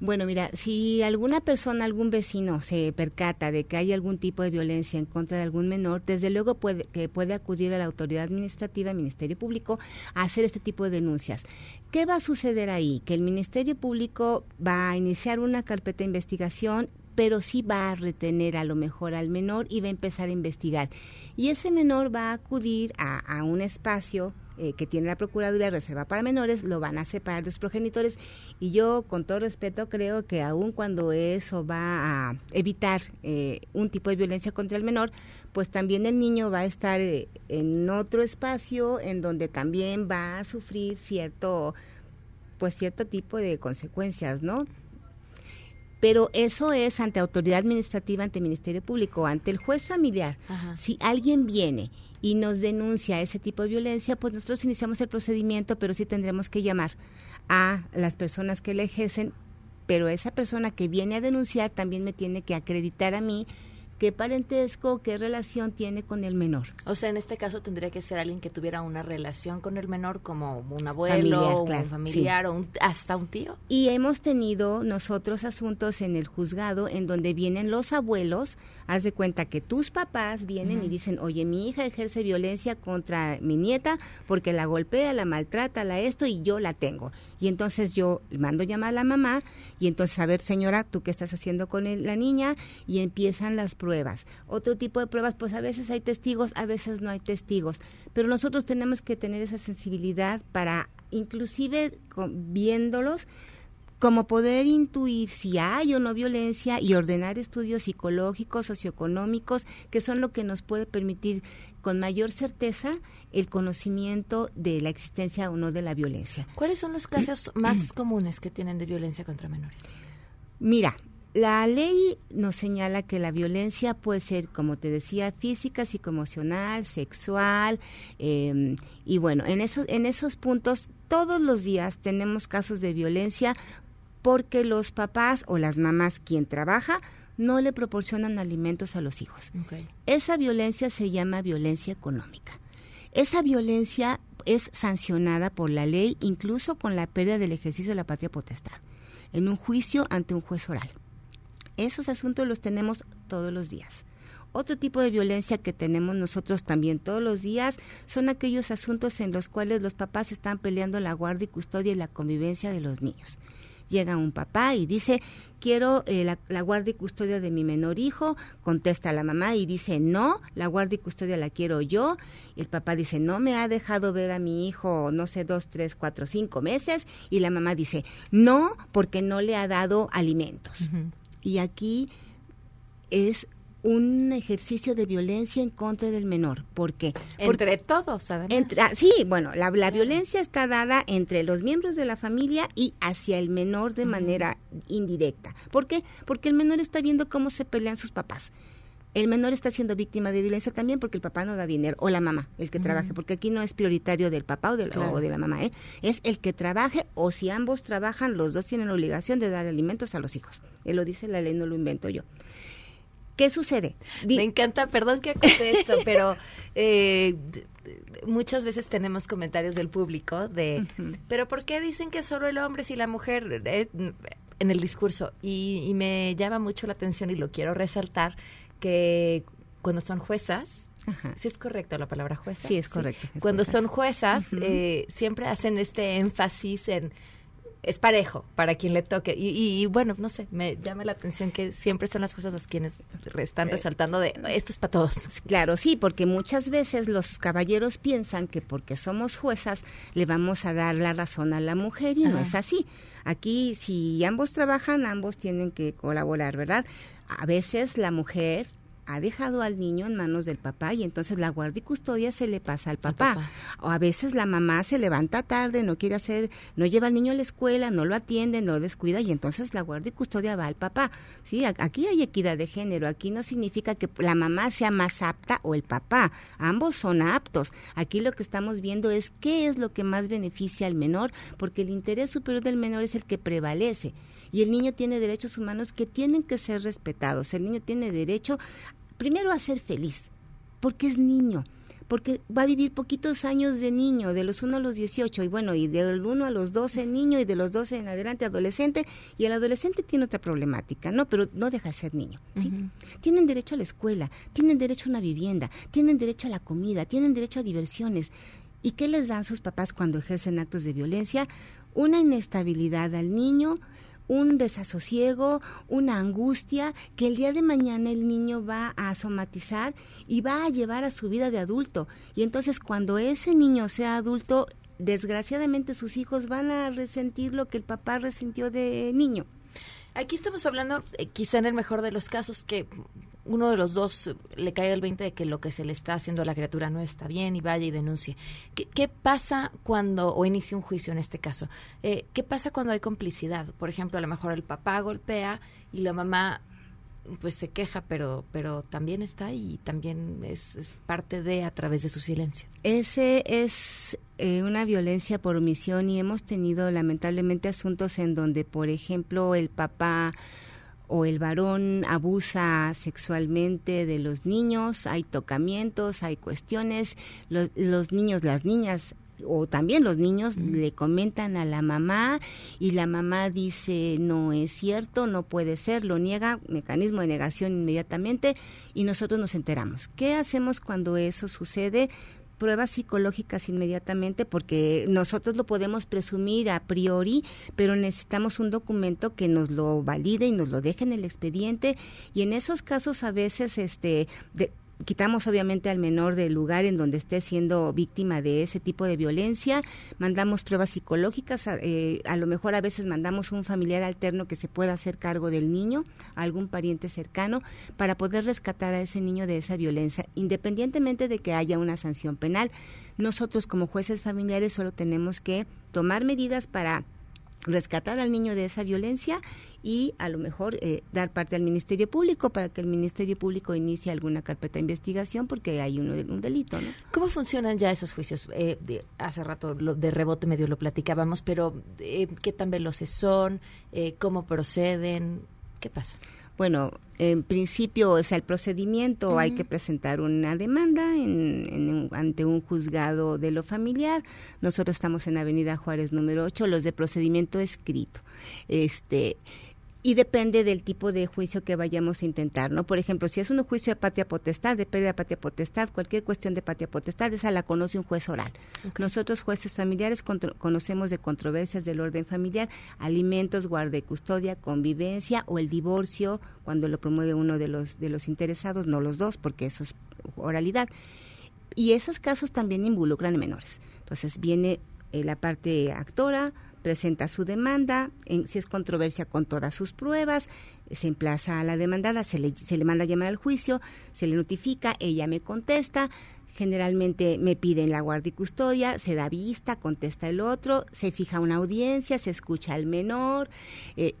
Bueno, mira, si alguna persona, algún vecino se percata de que hay algún tipo de violencia en contra de algún menor, desde luego puede, que puede acudir a la autoridad administrativa, Ministerio Público, a hacer este tipo de denuncias. ¿Qué va a suceder ahí? Que el Ministerio Público va a iniciar una carpeta de investigación pero sí va a retener a lo mejor al menor y va a empezar a investigar. Y ese menor va a acudir a un espacio eh, que tiene la Procuraduría Reserva para Menores, lo van a separar de los progenitores y yo con todo respeto creo que aun cuando eso va a evitar eh, un tipo de violencia contra el menor, pues también el niño va a estar eh, en otro espacio en donde también va a sufrir cierto pues cierto tipo de consecuencias, ¿no? Pero eso es ante autoridad administrativa, ante Ministerio Público, ante el juez familiar. Ajá. Si alguien viene y nos denuncia ese tipo de violencia, pues nosotros iniciamos el procedimiento, pero sí tendremos que llamar a las personas que le ejercen, pero esa persona que viene a denunciar también me tiene que acreditar a mí qué parentesco, qué relación tiene con el menor. O sea, en este caso tendría que ser alguien que tuviera una relación con el menor, como un abuelo, familiar, claro, un familiar sí. o un, hasta un tío. Y hemos tenido nosotros asuntos en el juzgado en donde vienen los abuelos, haz de cuenta que tus papás vienen uh -huh. y dicen, oye, mi hija ejerce violencia contra mi nieta porque la golpea, la maltrata, la esto y yo la tengo. Y entonces yo mando llamar a la mamá y entonces, a ver, señora, ¿tú qué estás haciendo con el, la niña? Y empiezan las pruebas. Otro tipo de pruebas, pues a veces hay testigos, a veces no hay testigos, pero nosotros tenemos que tener esa sensibilidad para, inclusive con, viéndolos, como poder intuir si hay o no violencia y ordenar estudios psicológicos, socioeconómicos, que son lo que nos puede permitir con mayor certeza el conocimiento de la existencia o no de la violencia. ¿Cuáles son los casos más comunes que tienen de violencia contra menores? Mira, la ley nos señala que la violencia puede ser, como te decía, física, psicoemocional, sexual, eh, y bueno, en esos, en esos puntos todos los días tenemos casos de violencia porque los papás o las mamás, quien trabaja, no le proporcionan alimentos a los hijos. Esa violencia se llama violencia económica. Esa violencia es sancionada por la ley, incluso con la pérdida del ejercicio de la patria potestad, en un juicio ante un juez oral. Esos asuntos los tenemos todos los días. Otro tipo de violencia que tenemos nosotros también todos los días son aquellos asuntos en los cuales los papás están peleando la guardia y custodia y la convivencia de los niños. Llega un papá y dice, quiero eh, la, la, guardia y custodia de mi menor hijo, contesta la mamá y dice, no, la guardia y custodia la quiero yo. El papá dice, no me ha dejado ver a mi hijo, no sé, dos, tres, cuatro, cinco meses. Y la mamá dice, no, porque no le ha dado alimentos. Y aquí es un ejercicio de violencia en contra del menor. ¿Por qué? Entre todos, además. Entre, ah, sí, bueno, la, la, violencia está dada entre los miembros de la familia y hacia el menor de uh -huh. manera indirecta. ¿Por qué? Porque el menor está viendo cómo se pelean sus papás. El menor está siendo víctima de violencia también porque el papá no da dinero, o la mamá, el que uh -huh. trabaje, porque aquí no es prioritario del papá o de la, claro. o de la mamá, ¿eh? es el que trabaje o si ambos trabajan, los dos tienen la obligación de dar alimentos a los hijos. Él lo dice la ley, no lo invento yo. ¿Qué sucede? Di Me encanta, perdón que acote esto, <laughs> pero eh, muchas veces tenemos comentarios del público de, uh -huh. pero ¿por qué dicen que solo el hombre si la mujer eh, en el discurso? Y, y, me llama mucho la atención y lo quiero resaltar que cuando son juezas, Ajá. Sí es correcta la palabra jueza. Sí, es correcto. Sí. Cuando son juezas, uh -huh. eh, siempre hacen este énfasis en es parejo para quien le toque. Y, y, y, bueno, no sé, me llama la atención que siempre son las juezas las quienes están resaltando de esto es para todos. <laughs> Claro, sí, porque muchas veces los caballeros piensan que porque somos juezas le vamos a dar la razón a la mujer y Ajá. no es así. Aquí, si ambos trabajan, ambos tienen que colaborar, ¿verdad? A veces la mujer ha dejado al niño en manos del papá y entonces la guardia y custodia se le pasa al papá. papá. O a veces la mamá se levanta tarde, no quiere hacer, no lleva al niño a la escuela, no lo atiende, no lo descuida y entonces la guardia y custodia va al papá. Sí, aquí hay equidad de género, aquí no significa que la mamá sea más apta o el papá, ambos son aptos. Aquí lo que estamos viendo es qué es lo que más beneficia al menor, porque el interés superior del menor es el que prevalece y el niño tiene derechos humanos que tienen que ser respetados. El niño tiene derecho primero a ser feliz, porque es niño, porque va a vivir poquitos años de niño, de los 1 a los 18, y bueno, y del 1 a los 12 niño, y de los 12 en adelante adolescente, y el adolescente tiene otra problemática, ¿no? Pero no deja de ser niño, ¿sí? Uh -huh. Tienen derecho a la escuela, tienen derecho a una vivienda, tienen derecho a la comida, tienen derecho a diversiones. ¿Y qué les dan sus papás cuando ejercen actos de violencia? Una inestabilidad al niño, un desasosiego, una angustia que el día de mañana el niño va a somatizar y va a llevar a su vida de adulto. Y entonces cuando ese niño sea adulto, desgraciadamente sus hijos van a resentir lo que el papá resintió de niño. Aquí estamos hablando, eh, quizá en el mejor de los casos, que uno de los dos le caiga el 20 de que lo que se le está haciendo a la criatura no está bien y vaya y denuncie. ¿Qué, pasa cuando, o inicia un juicio en este caso, eh, qué pasa cuando hay complicidad? Por ejemplo, a lo mejor el papá golpea y la mamá pues se queja, pero pero también está y también es, es parte de a través de su silencio. Ese es eh, una violencia por omisión y hemos tenido lamentablemente asuntos en donde, por ejemplo, el papá o el varón abusa sexualmente de los niños, hay tocamientos, hay cuestiones, los, los niños, las niñas o también los niños mm. le comentan a la mamá y la mamá dice no es cierto, no puede ser, lo niega, mecanismo de negación inmediatamente y nosotros nos enteramos. ¿Qué hacemos cuando eso sucede? Pruebas psicológicas inmediatamente porque nosotros lo podemos presumir a priori, pero necesitamos un documento que nos lo valide y nos lo deje en el expediente. Y en esos casos a veces este de, quitamos obviamente al menor del lugar en donde esté siendo víctima de ese tipo de violencia, mandamos pruebas psicológicas, a, eh, a lo mejor a veces mandamos un familiar alterno que se pueda hacer cargo del niño, algún pariente cercano, para poder rescatar a ese niño de esa violencia, independientemente de que haya una sanción penal. Nosotros como jueces familiares solo tenemos que tomar medidas para rescatar al niño de esa violencia y a lo mejor eh, dar parte al Ministerio Público para que el Ministerio Público inicie alguna carpeta de investigación porque hay uno, un delito, ¿no? ¿Cómo funcionan ya esos juicios? Eh, hace rato lo, de rebote medio lo platicábamos, pero eh, ¿qué tan veloces son? Eh, ¿Cómo proceden? ¿Qué pasa? Bueno, en principio, o sea, el procedimiento hay que presentar una demanda en, en ante un juzgado de lo familiar. Nosotros estamos en Avenida Juárez número 8, los de procedimiento escrito. Este y depende del tipo de juicio que vayamos a intentar, ¿no? Por ejemplo, si es un juicio de patria potestad, de pérdida de patria potestad, cualquier cuestión de patria potestad, esa la conoce un juez oral. Nosotros, jueces familiares, conocemos de controversias del orden familiar, alimentos, guarda y custodia, convivencia o el divorcio, cuando lo promueve uno de los, de los interesados, no los dos, porque eso es oralidad. Y esos casos también involucran a menores. Entonces viene eh, la parte actora, presenta su demanda, en- si es controversia con todas sus pruebas, se emplaza a la demandada, se le, se le manda a llamar al juicio, se le notifica, ella me contesta, generalmente me piden la guardia y custodia, se da vista, contesta el otro, se fija una audiencia, se escucha al menor, eh,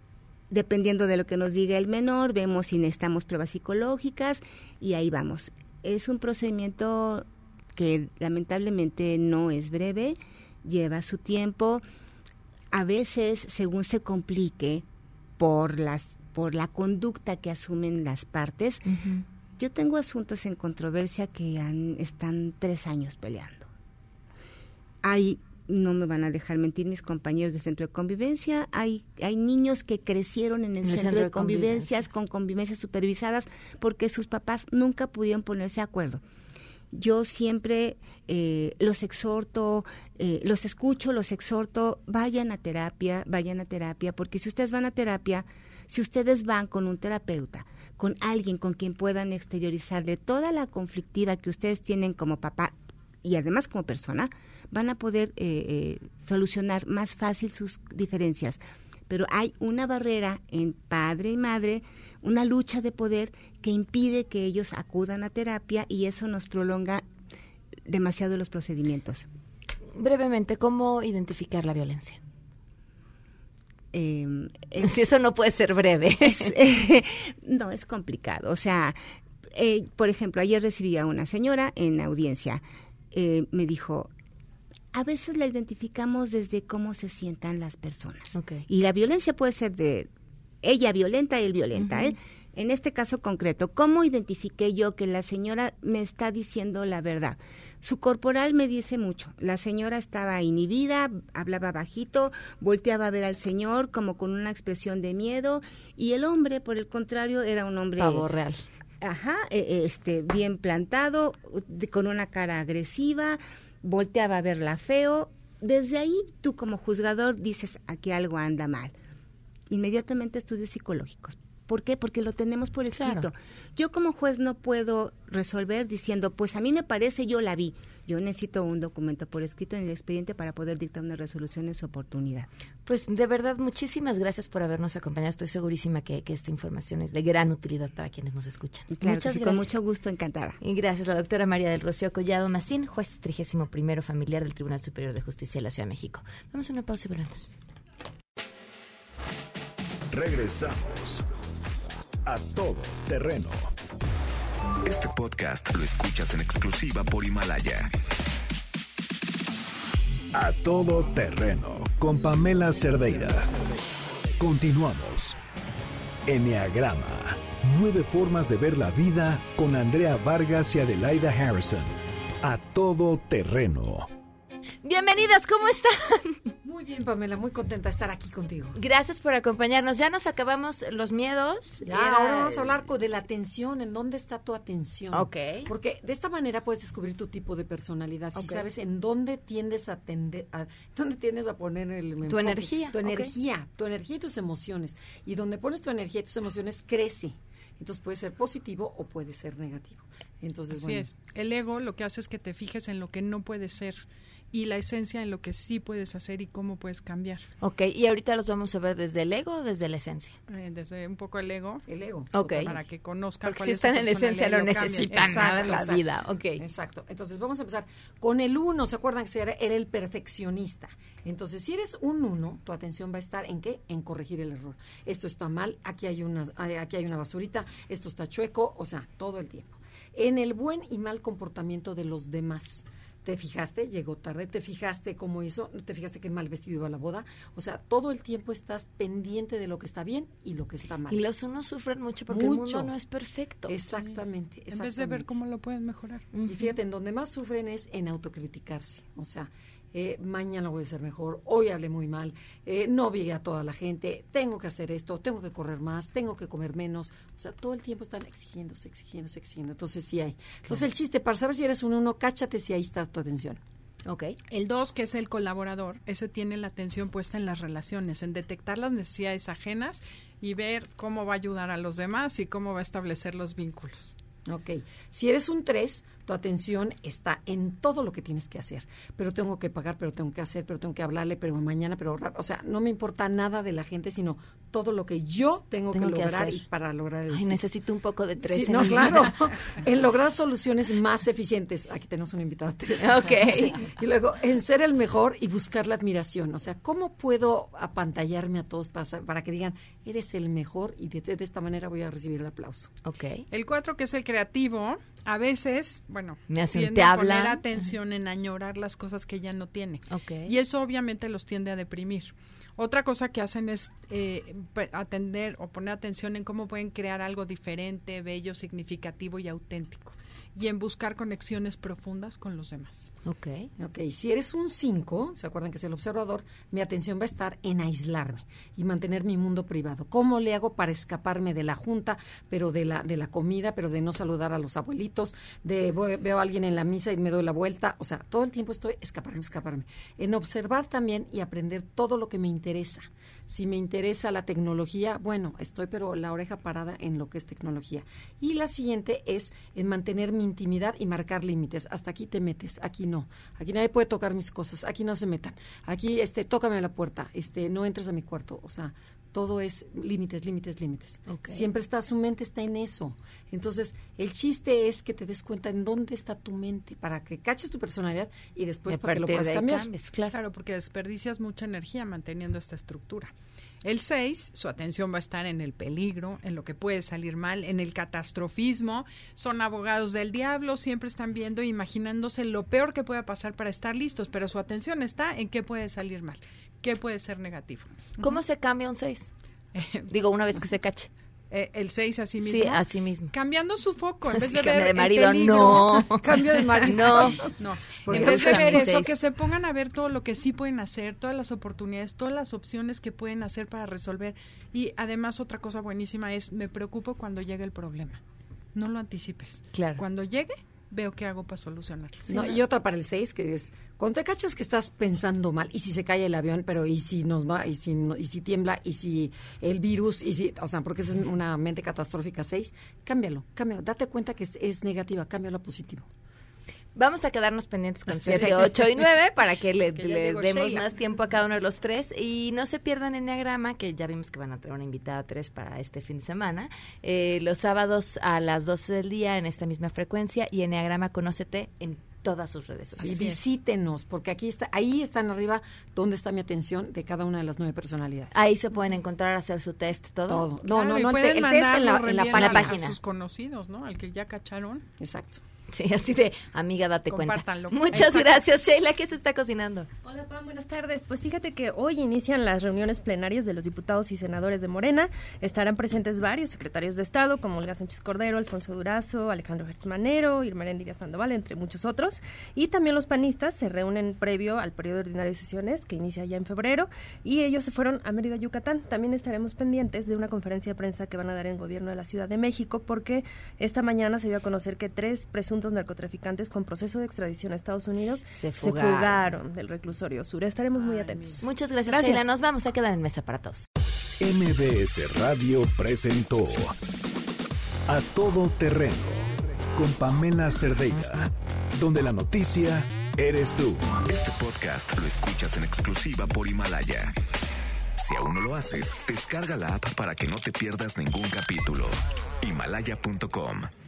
dependiendo de lo que nos diga el menor, vemos si necesitamos pruebas psicológicas y ahí vamos. Es un procedimiento que lamentablemente no es breve, lleva su tiempo, a veces según se complique por las por la conducta que asumen las partes. Yo tengo asuntos en controversia que han, están tres años peleando. Hay, no me van a dejar mentir mis compañeros del centro de convivencia, hay, hay niños que crecieron en el, centro, de convivencias con convivencias supervisadas porque sus papás nunca pudieron ponerse de acuerdo yo siempre eh, los exhorto, eh, los escucho, los exhorto, vayan a terapia, vayan a terapia, porque si ustedes van a terapia, si ustedes van con un terapeuta, con alguien con quien puedan exteriorizar de toda la conflictiva que ustedes tienen como papá y además como persona, van a poder eh, eh, solucionar más fácil sus diferencias. Pero hay una barrera en padre y madre, una lucha de poder que impide que ellos acudan a terapia y eso nos prolonga demasiado los procedimientos. Brevemente, ¿cómo identificar la violencia? <laughs> Eh, Si eso no puede ser breve. es, eh, <laughs> no, es complicado. O sea, eh, por ejemplo, ayer recibí a una señora en audiencia. eh, me dijo, a veces la identificamos desde cómo se sientan las personas. Y la violencia puede ser de ella violenta, él violenta. ¿eh? En este caso concreto, ¿cómo identifiqué yo que la señora me está diciendo la verdad? Su corporal me dice mucho. La señora estaba inhibida, hablaba bajito, volteaba a ver al señor como con una expresión de miedo y el hombre, por el contrario, era un hombre Pavo real. Ajá, eh, este, bien plantado, con una cara agresiva, volteaba a verla feo. Desde ahí tú como juzgador dices, aquí algo anda mal. Inmediatamente estudios psicológicos. ¿Por qué? Porque lo tenemos por escrito. Claro. Yo como juez no puedo resolver diciendo, pues a mí me parece, yo la vi. Yo necesito un documento por escrito en el expediente para poder dictar una resolución en su oportunidad. Pues de verdad, muchísimas gracias por habernos acompañado. Estoy segurísima que, que esta información es de gran utilidad para quienes nos escuchan. Claro Muchas sí, gracias. Con mucho gusto, encantada. Y gracias a la doctora María del Rocío Collado Macín, juez 31 familiar del Tribunal Superior de Justicia de la Ciudad de México. Vamos a una pausa y volvemos. Regresamos a todo terreno. Este podcast lo escuchas en exclusiva por Himalaya. A todo terreno con Pamela Cerdeira. Continuamos. Enneagrama. Nueve formas de ver la vida con Andrea Vargas y Adelaida Harrison. A todo terreno. Bienvenidas, ¿cómo están? Muy bien, Pamela, muy contenta de estar aquí contigo. Gracias por acompañarnos. Ya nos acabamos los miedos. Ya, Era- ahora vamos a hablar de la atención, en dónde está tu atención. Ok. Porque de esta manera puedes descubrir tu tipo de personalidad. Si Ok. sabes en dónde tiendes a tender, a, <laughs> dónde tiendes a poner el enfoque. energía, Tu energía, tu energía y tus emociones. Y donde pones tu energía y tus emociones crece. Entonces puede ser positivo o puede ser negativo. Entonces, Así bueno. es. El ego lo que hace es que te fijes en lo que no puedes ser y la esencia en lo que sí puedes hacer y cómo puedes cambiar. Ok, y ahorita los vamos a ver desde el ego o desde la esencia. Eh, desde un poco el ego. El ego. Ok. Para que conozcan Porque cuál si es están en la esencia lo necesitan nada en la Exacto, vida. Ok. Exacto. Entonces vamos a empezar con el uno. ¿Se acuerdan que era, era el perfeccionista? Entonces, si eres un uno, tu atención va a estar en qué? En corregir el error. Esto está mal, aquí hay una, aquí hay una basurita, esto está chueco, o sea, todo el tiempo. En el buen y mal comportamiento de los demás. ¿Te fijaste? Llegó tarde. ¿Te fijaste cómo hizo? ¿Te fijaste qué mal vestido iba a la boda? O sea, todo el tiempo estás pendiente de lo que está bien y lo que está mal. Y los unos sufren mucho porque el Mucho. mundo no es perfecto. Exactamente, En vez de ver cómo lo pueden mejorar. Y fíjate, en donde más sufren es en autocriticarse. O sea, eh, mañana voy a ser mejor, hoy hablé muy mal, eh, no vi a toda la gente, tengo que hacer esto, tengo que correr más, tengo que comer menos. O sea, todo el tiempo están exigiéndose, exigiéndose, exigiendo. Entonces sí hay. Entonces el chiste, para saber si eres un uno, cáchate si ahí está tu atención. Ok. El 2, que es el colaborador, ese tiene la atención puesta en las relaciones, en detectar las necesidades ajenas y ver cómo va a ayudar a los demás y cómo va a establecer los vínculos. Ok. Si eres un 3, tu atención está en todo lo que tienes que hacer. Pero tengo que pagar, pero tengo que hacer, pero tengo que hablarle, pero mañana, pero... O sea, no me importa nada de la gente, sino todo lo que yo tengo, Tengo que que lograr hacer. y para lograr el Ay, necesito un poco de tres Sí, en no, claro. <laughs> en lograr soluciones más eficientes. Aquí tenemos una invitada. Teresa. Ok. Sí. Y luego, en ser el mejor y buscar la admiración. O sea, ¿cómo puedo apantallarme a todos para, que digan, eres el mejor y de, de esta manera voy a recibir el aplauso? Ok. El 4, que es el creativo, a veces, bueno, Me te a poner atención en añorar las cosas que ya no tiene. Y eso obviamente los tiende a deprimir. Otra cosa que hacen es eh, atender o poner atención en cómo pueden crear algo diferente, bello, significativo y auténtico. Y en buscar conexiones profundas con los demás. Ok. Ok, si eres un 5, ¿se acuerdan que es el observador? Mi atención va a estar en aislarme y mantener mi mundo privado. ¿Cómo le hago para escaparme de la junta, pero de la, de la comida, pero de no saludar a los abuelitos, de voy- veo a alguien en la misa y me doy la vuelta? O sea, todo el tiempo estoy escaparme, escaparme. En observar también y aprender todo lo que me interesa. Si me interesa la tecnología, bueno, estoy pero la oreja parada en lo que es tecnología. Y la siguiente es en mantener mi intimidad y marcar límites. Hasta aquí te metes, aquí no. Aquí nadie puede tocar mis cosas, aquí no se metan. Aquí este tócame a la puerta, este no entres a mi cuarto, o sea, todo es límites, límites, límites. Siempre está su mente está en eso. Entonces, el chiste es que te des cuenta en dónde está tu mente para que caches tu personalidad y después para que lo puedas cambiar. cambies, claro. porque desperdicias mucha energía manteniendo esta estructura. El 6, su atención va a estar en el peligro, en lo que puede salir mal, en el catastrofismo. Son abogados del diablo, siempre están viendo e imaginándose lo peor que pueda pasar para estar listos, pero su atención está en qué puede salir mal, qué puede ser negativo. ¿Cómo se cambia un 6? Digo, una vez que se cache. Eh, el 6 así mismo. Sí, así mismo. Cambiando su foco, en vez Sí, de ver de el marido, peligro. no. <laughs> Cambio de marido. No. En vez de ver eso, que se pongan a ver todo lo que sí pueden hacer, todas las oportunidades, todas las opciones que pueden hacer para resolver. Y además otra cosa buenísima es, me preocupo cuando llegue el problema. No lo anticipes. Claro. Cuando llegue, veo qué hago para solucionarlo. No, y otra para el 6, que es, cuando te cachas que estás pensando mal, y si se cae el avión, pero y si nos va, y si, no- y si tiembla, y si el virus, y si, o sea, porque esa es una mente catastrófica 6, cámbialo, cámbialo, date cuenta que es, es negativa, cámbialo a positivo. Vamos a quedarnos pendientes con 7, Perfecto. 8 y 9 para que le, Que demos Sheila. más tiempo a cada uno de los tres. Y no se pierdan Enneagrama, que ya vimos que van a traer una invitada 3 para este fin de semana. Eh, los sábados a las 12 del día en esta misma frecuencia. Y Enneagrama Conócete en todas sus redes Y sociales. visítenos, porque aquí está, ahí están arriba donde está mi atención de cada una de las nueve personalidades. Ahí se pueden encontrar, hacer su test, todo. Todo. No, Claro, no, y no, el, te- el test en la, en la página. a página. sus conocidos, ¿no? Al que ya cacharon. Exacto. <laughs> Sí, así de, amiga, date cuenta. Compártanlo. Muchas Exacto. gracias, Sheila. ¿Qué se está cocinando? Hola, Pam, buenas tardes. Pues fíjate que hoy inician las reuniones plenarias de los diputados y senadores de Morena. Estarán presentes varios secretarios de Estado, como Olga Sánchez Cordero, Alfonso Durazo, Alejandro Gertz Manero, Irma Díaz Sandoval, entre muchos otros. Y también los panistas se reúnen previo al periodo ordinario de sesiones, que inicia ya en febrero, y ellos se fueron a Mérida, Yucatán. También estaremos pendientes de una conferencia de prensa que van a dar en el gobierno de la Ciudad de México, porque esta mañana se dio a conocer que tres presuntos 200 narcotraficantes con proceso de extradición a Estados Unidos se fugaron, del reclusorio sur. Estaremos muy atentos. Muchas gracias, gracias. Nos vamos a quedar en mesa para todos. MBS Radio presentó A Todo Terreno con Pamela Cerdeira, donde la noticia eres tú. Este podcast lo escuchas en exclusiva por Himalaya. Si aún no lo haces, descarga la app para que no te pierdas ningún capítulo. Himalaya.com